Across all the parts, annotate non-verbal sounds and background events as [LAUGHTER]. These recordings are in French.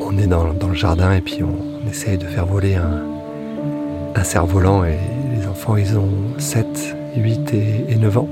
On est dans, dans le jardin et puis on, essaye de faire voler un, un cerf-volant et les enfants ils ont 7, 8 et, et 9 ans.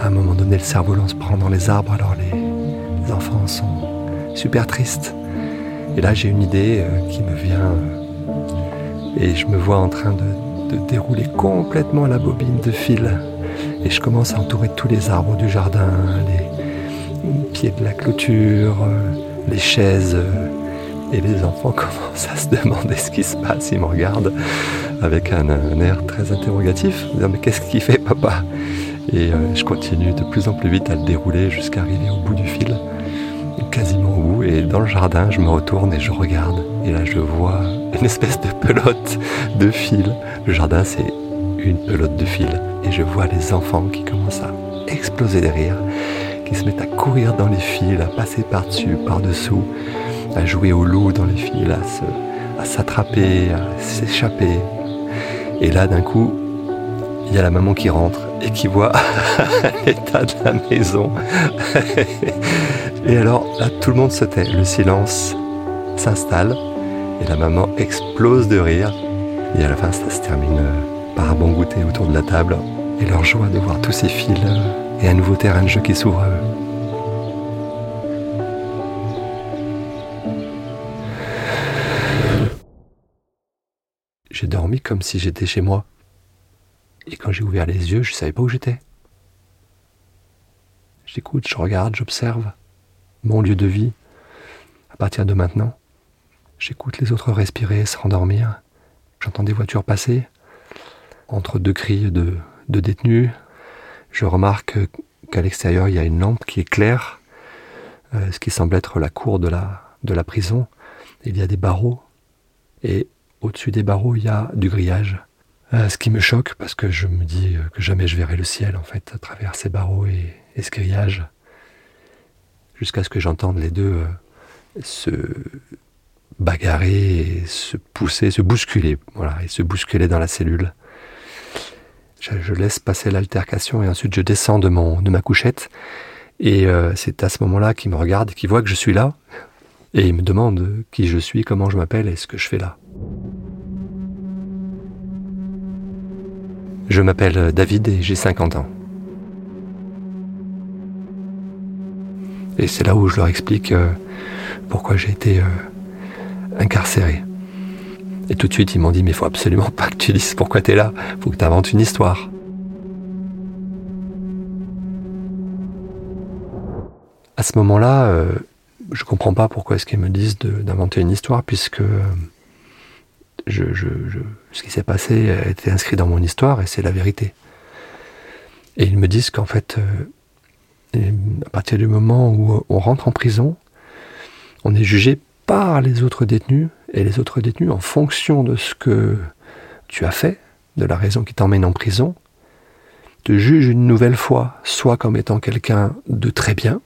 À un moment donné le cerf-volant se prend dans les arbres alors les, les enfants sont super tristes. Et là j'ai une idée euh, qui me vient euh, et je me vois en train de, dérouler complètement la bobine de fil et je commence à entourer tous les arbres du jardin, les pieds de la clôture, euh, les chaises. et les enfants [LAUGHS] commencent à se demander ce qui se passe. Ils me regardent avec un, air très interrogatif. Mais qu'est-ce qu'il fait, papa? Et je continue de plus en plus vite à le dérouler jusqu'à arriver au bout du fil, quasiment au bout. Et dans le jardin, je me retourne et je regarde. Et là, je vois une espèce de pelote de fil. Le jardin, c'est une pelote de fil. Et je vois les enfants qui commencent à exploser de rire, qui se mettent à courir dans les fils, à passer par-dessus, par-dessous à jouer au loup dans les fils, à à s'attraper, à s'échapper. Et là, d'un coup, il y a la maman qui rentre et qui voit [LAUGHS] l'état de la maison. [LAUGHS] et alors, tout le monde se tait. Le silence s'installe et la maman explose de rire. Et à la fin, ça se termine euh, par un bon goûter autour de la table et leur joie de voir tous ces fils euh, et un nouveau terrain de jeu qui s'ouvre à eux. J'ai dormi comme si j'étais chez moi. Et quand j'ai ouvert les yeux, je savais pas où j'étais. J'écoute, je regarde, j'observe mon lieu de vie. À partir de maintenant, j'écoute les autres respirer, se rendormir. J'entends des voitures passer. Entre deux cris de, détenus, je remarque qu'à l'extérieur, il y a une lampe qui éclaire euh, ce qui semble être la cour de la, prison. Il y a des barreaux. Et au-dessus des barreaux, il y a du grillage. Euh, ce qui me choque parce que je me dis que jamais je verrai le ciel en fait à travers ces barreaux et, et ce grillage. Jusqu'à ce que j'entende les deux euh, se bagarrer, se pousser, se bousculer, voilà, et se bousculer dans la cellule. Je, je laisse passer l'altercation et ensuite je descends de, mon, de ma couchette. Et euh, c'est à ce moment-là qu'il me regarde et qu'il voit que je suis là. Et il me demande qui je suis, comment je m'appelle et ce que je fais là. Je m'appelle David et j'ai 50 ans. Et c'est là où je leur explique euh, pourquoi j'ai été euh, incarcéré. Et tout de suite, ils m'ont dit, mais il faut absolument pas que tu dises pourquoi tu es là. faut que tu inventes une histoire. À ce moment-là, euh, je comprends pas pourquoi est-ce qu'ils me disent d'inventer une histoire, puisque euh, ce qui s'est passé a été inscrit dans mon histoire et c'est la vérité. Et ils me disent qu'en fait, et à partir du moment où on rentre en prison, on est jugé par les autres détenus et les autres détenus en fonction de ce que tu as fait, de la raison qui t'emmène en prison, te jugent une nouvelle fois, soit comme étant quelqu'un de très bien,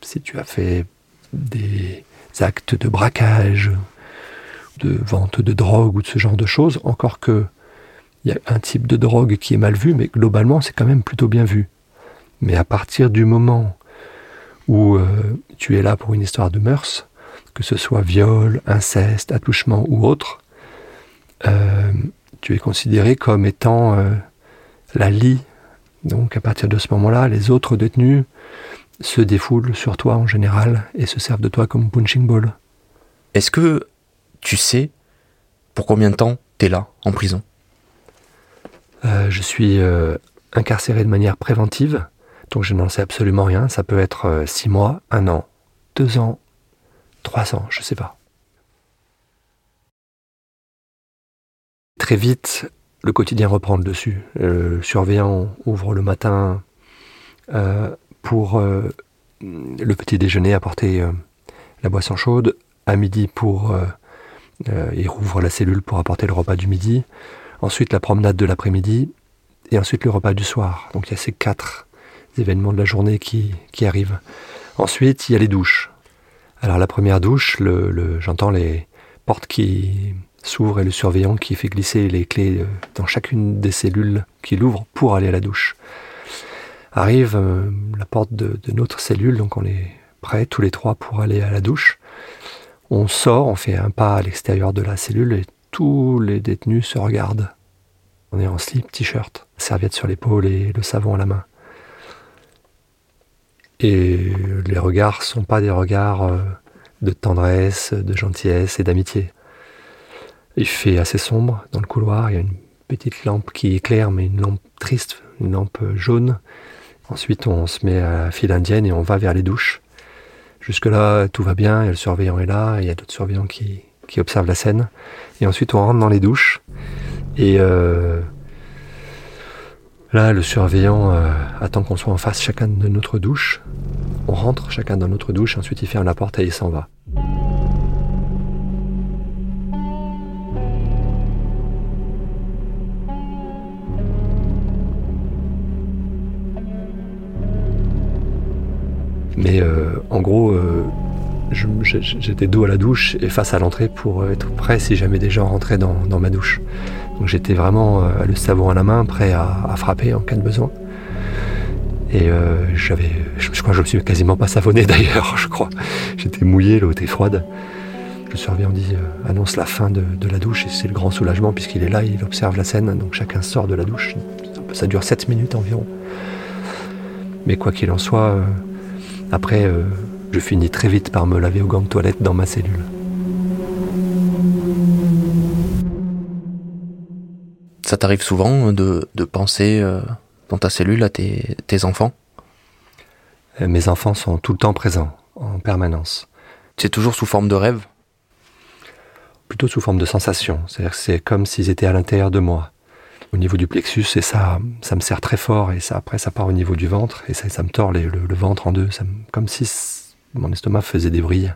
si tu as fait des actes de braquage, de vente de drogue ou de ce genre de choses, encore que il y a un type de drogue qui est mal vu, mais globalement c'est quand même plutôt bien vu. Mais à partir du moment où euh, tu es là pour une histoire de mœurs, que ce soit viol, inceste, attouchement ou autre, euh, tu es considéré comme étant euh, la lie. Donc à partir de ce moment-là, les autres détenus se défoulent sur toi en général et se servent de toi comme punching ball. Est-ce que tu sais pour combien de temps t'es là, en prison? Euh, je suis incarcéré de manière préventive, donc je n'en sais absolument rien. Ça peut être euh, six mois, un an, deux ans, trois ans, je sais pas. Très vite, le quotidien reprend le dessus. Euh, le surveillant ouvre le matin euh, pour euh, le petit déjeuner, apporter euh, la boisson chaude. À midi, pour euh, euh, il rouvre la cellule pour apporter le repas du midi ensuite la promenade de l'après-midi, et ensuite le repas du soir. Donc il y a ces quatre événements de la journée qui, qui arrivent. Ensuite, il y a les douches. Alors la première douche, le, j'entends les portes qui s'ouvrent et le surveillant qui fait glisser les clés euh, dans chacune des cellules qu'il ouvre pour aller à la douche. Arrive euh, la porte de, de, notre cellule, donc on est prêts tous les trois pour aller à la douche. On sort, on fait un pas à l'extérieur de la cellule et tous les détenus se regardent. On est en slip, t-shirt, serviette sur l'épaule et le savon à la main. Et les regards sont pas des regards euh, de tendresse, de gentillesse et d'amitié. Il fait assez sombre dans le couloir, il y a une petite lampe qui éclaire, mais une lampe triste, une lampe jaune. Ensuite, on se met à la file indienne et on va vers les douches. Jusque-là, tout va bien, et le surveillant est là, et il y a d'autres surveillants qui, qui observent la scène. Et ensuite, on rentre dans les douches. Et euh, là, le surveillant euh, attend qu'on soit en face chacun de notre douche. On rentre chacun dans notre douche, ensuite il ferme la porte et il s'en va. Mais euh, en gros, euh, j'étais dos à la douche et face à l'entrée pour être prêt si jamais des gens rentraient dans, ma douche. J'étais vraiment euh, le savon à la main, prêt à, frapper en cas de besoin. Et j'avais, je, crois je me suis quasiment pas savonné [LAUGHS] d'ailleurs, je crois. J'étais mouillé, l'eau était froide. Le surveillant dit annonce la fin de, la douche et c'est le grand soulagement puisqu'il est là, il observe la scène, donc chacun sort de la douche. Ça dure 7 minutes environ. Mais quoi qu'il en soit, après, euh, je finis très vite par me laver au gant de toilette dans ma cellule. Ça t'arrive souvent de, penser euh, dans ta cellule à tes, enfants? Euh, Mes enfants sont tout le temps présents, en permanence. C'est toujours sous forme de rêve? Plutôt sous forme de sensation. C'est-à-dire que c'est comme s'ils étaient à l'intérieur de moi au niveau du plexus et ça, ça me serre très fort et ça après ça part au niveau du ventre et ça, ça me tord le, ventre en deux, ça comme si mon estomac faisait des brilles.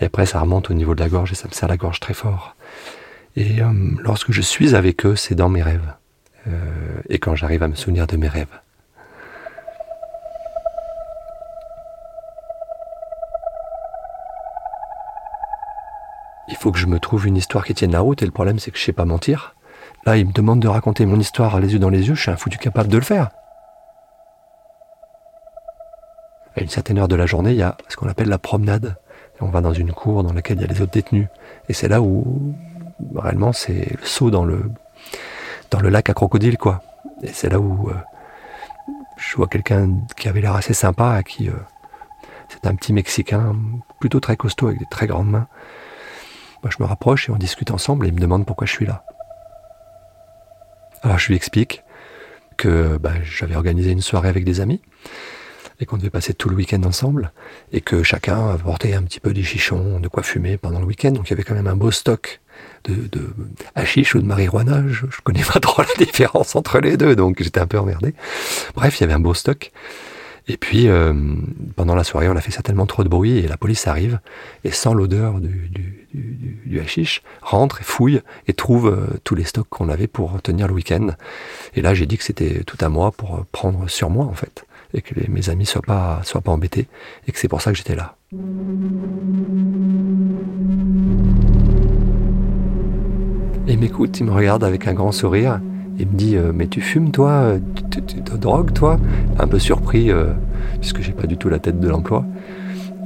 Et après ça remonte au niveau de la gorge et ça me serre la gorge très fort. Et euh, lorsque je suis avec eux, c'est dans mes rêves. Euh, et quand j'arrive à me souvenir de mes rêves. Il faut que je me trouve une histoire qui tienne la route et le problème c'est que je sais pas mentir. Là, il me demande de raconter mon histoire les yeux dans les yeux, je suis un foutu capable de le faire. À une certaine heure de la journée, il y a ce qu'on appelle la promenade. on va dans une cour dans laquelle il y a les autres détenus. Et c'est là où, réellement, c'est le saut dans le, dans le lac à crocodile, quoi. Et c'est là où euh, je vois quelqu'un qui avait l'air assez sympa, qui, euh, c'est un petit Mexicain, plutôt très costaud, avec des très grandes mains. Moi, je me rapproche et on discute ensemble et il me demande pourquoi je suis là. Alors je lui explique que bah, j'avais organisé une soirée avec des amis et qu'on devait passer tout le week-end ensemble et que chacun apportait un petit peu des chichons, de quoi fumer pendant le week-end. Donc il y avait quand même un beau stock de, de ou de marijuana. Je, je connais pas trop la différence entre les deux, donc j'étais un peu emmerdé. Bref, il y avait un beau stock. Et puis, euh, pendant la soirée, on a fait certainement trop de bruit et la police arrive et sans l'odeur du, du, hashish, rentre et fouille et trouve euh, tous les stocks qu'on avait pour tenir le week-end. Et là, j'ai dit que c'était tout à moi pour prendre sur moi, en fait, et que mes amis soient pas, soient pas embêtés et que c'est pour ça que j'étais là. Il m'écoute, il me regarde avec un grand sourire il me dit euh, Mais tu fumes, toi Tu te drogues, toi? Un peu surpris, euh, puisque j'ai pas du tout la tête de l'emploi.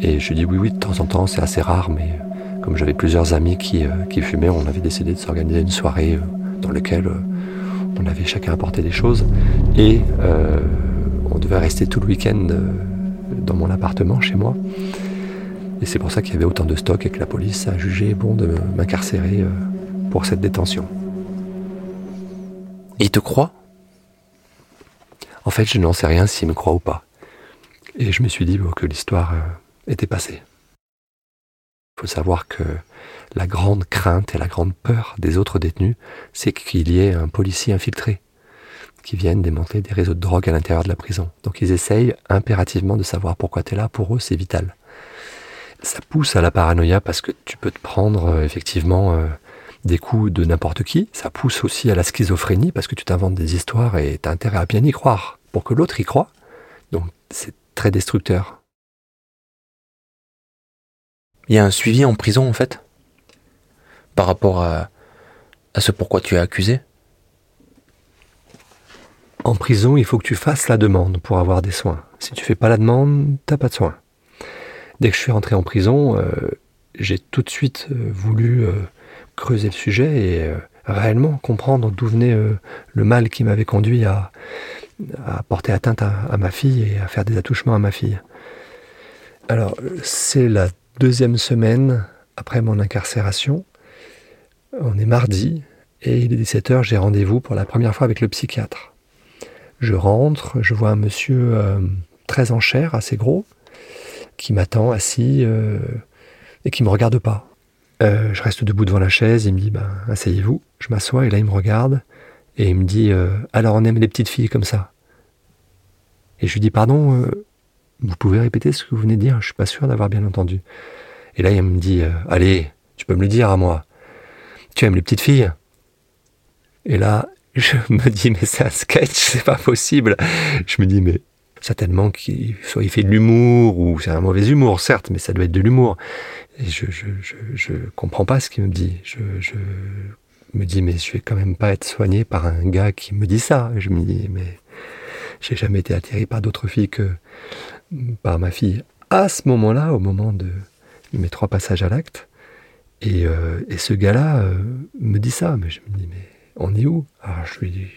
Et je dis Oui, oui, de temps en temps, c'est assez rare, mais comme j'avais plusieurs amis qui, euh, qui fumaient, on avait décidé de s'organiser une soirée dans laquelle on avait chacun apporté des choses. Et on devait rester tout le week-end dans mon appartement chez moi. Et c'est pour ça qu'il y avait autant de stock et que la police a jugé bon de m'incarcérer pour cette détention. Il te croit En fait, je n'en sais rien s'il me croit ou pas. Et je me suis dit que l'histoire euh, était passée. Il faut savoir que la grande crainte et la grande peur des autres détenus, c'est qu'il y ait un policier infiltré qui vienne démanteler des réseaux de drogue à l'intérieur de la prison. Donc ils essayent impérativement de savoir pourquoi tu es là. Pour eux, c'est vital. Ça pousse à la paranoïa parce que tu peux te prendre euh, effectivement euh, des coups de n'importe qui, ça pousse aussi à la schizophrénie parce que tu t'inventes des histoires et tu as intérêt à bien y croire pour que l'autre y croit. Donc c'est très destructeur. Il y a un suivi en prison en fait? Par rapport à ce pourquoi tu es accusé? En prison, il faut que tu fasses la demande pour avoir des soins. Si tu fais pas la demande, t'as pas de soins. Dès que je suis rentré en prison, euh, j'ai tout de suite euh, voulu euh, creuser le sujet et réellement comprendre d'où venait le mal qui m'avait conduit à, porter atteinte à, ma fille et à faire des attouchements à ma fille. Alors, c'est la deuxième semaine après mon incarcération. On est mardi et il est 17h, j'ai rendez-vous pour la première fois avec le psychiatre. Je rentre, je vois un monsieur très en chair, assez gros, qui m'attend assis euh, et qui me regarde pas. Euh, je reste debout devant la chaise, il me dit ben, asseyez-vous. Je m'assois et là il me regarde et il me dit euh, alors on aime les petites filles comme ça. Et je lui dis pardon, vous pouvez répéter ce que vous venez de dire, je suis pas sûr d'avoir bien entendu. Et là il me dit allez, tu peux me le dire à moi. Tu aimes les petites filles? Et là je me dis mais c'est un sketch, c'est pas possible. Je me dis mais certainement qu'il soit il fait de l'humour ou c'est un mauvais humour certes mais ça doit être de l'humour. Je, je, je, je, comprends pas ce qu'il me dit. Je, je me dis mais je vais quand même pas être soigné par un gars qui me dit ça. Je me dis mais j'ai jamais été attiré par d'autres filles que par ma fille. À ce moment-là au moment de mes trois passages à l'acte et, euh, et ce gars-là euh, me dit ça. Mais je me dis mais on est où? Alors je lui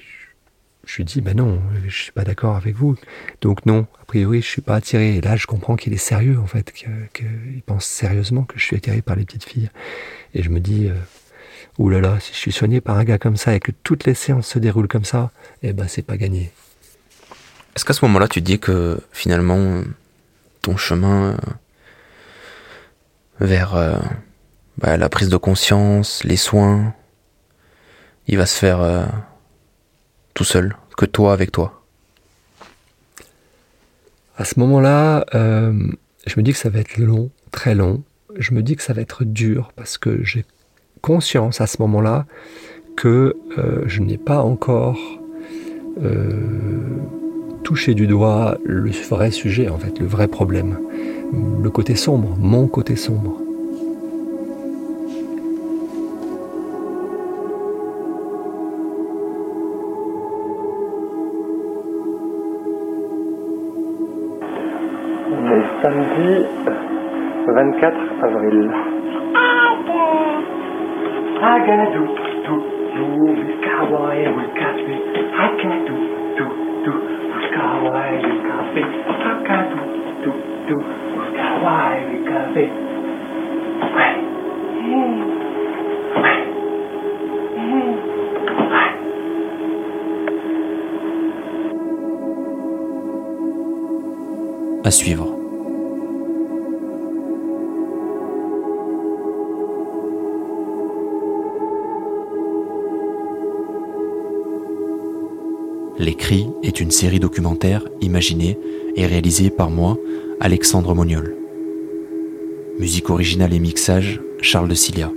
je lui dis, ben non, je suis pas d'accord avec vous. Donc non, a priori, je suis pas attiré. Et là, je comprends qu'il est sérieux, en fait, qu'il pense sérieusement que je suis attiré par les petites filles. Et je me dis, euh, oulala, là là, si je suis soigné par un gars comme ça et que toutes les séances se déroulent comme ça, eh ben, c'est pas gagné. Est-ce qu'à ce, moment-là, tu dis que finalement, ton chemin euh, vers euh, bah, la prise de conscience, les soins, il va se faire tout seul, que toi avec toi À ce moment-là, euh, je me dis que ça va être long, très long. Je me dis que ça va être dur parce que j'ai conscience à ce moment-là que euh, je n'ai pas encore euh, touché du doigt le vrai sujet, en fait, le vrai problème, le côté sombre, mon côté sombre. Avril. Agadou, tout, tout, Kawaii, le café. Agadou, tout, tout, Kawaii, le café. Agadou, tout, tout, Kawaii, le café. Ouais. Ouais. À suivre. Les Cris est une série documentaire imaginée et réalisée par moi, Alexandre Moniol. Musique originale et mixage, Charles de Cilia.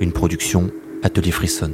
Une production Atelier Frisson.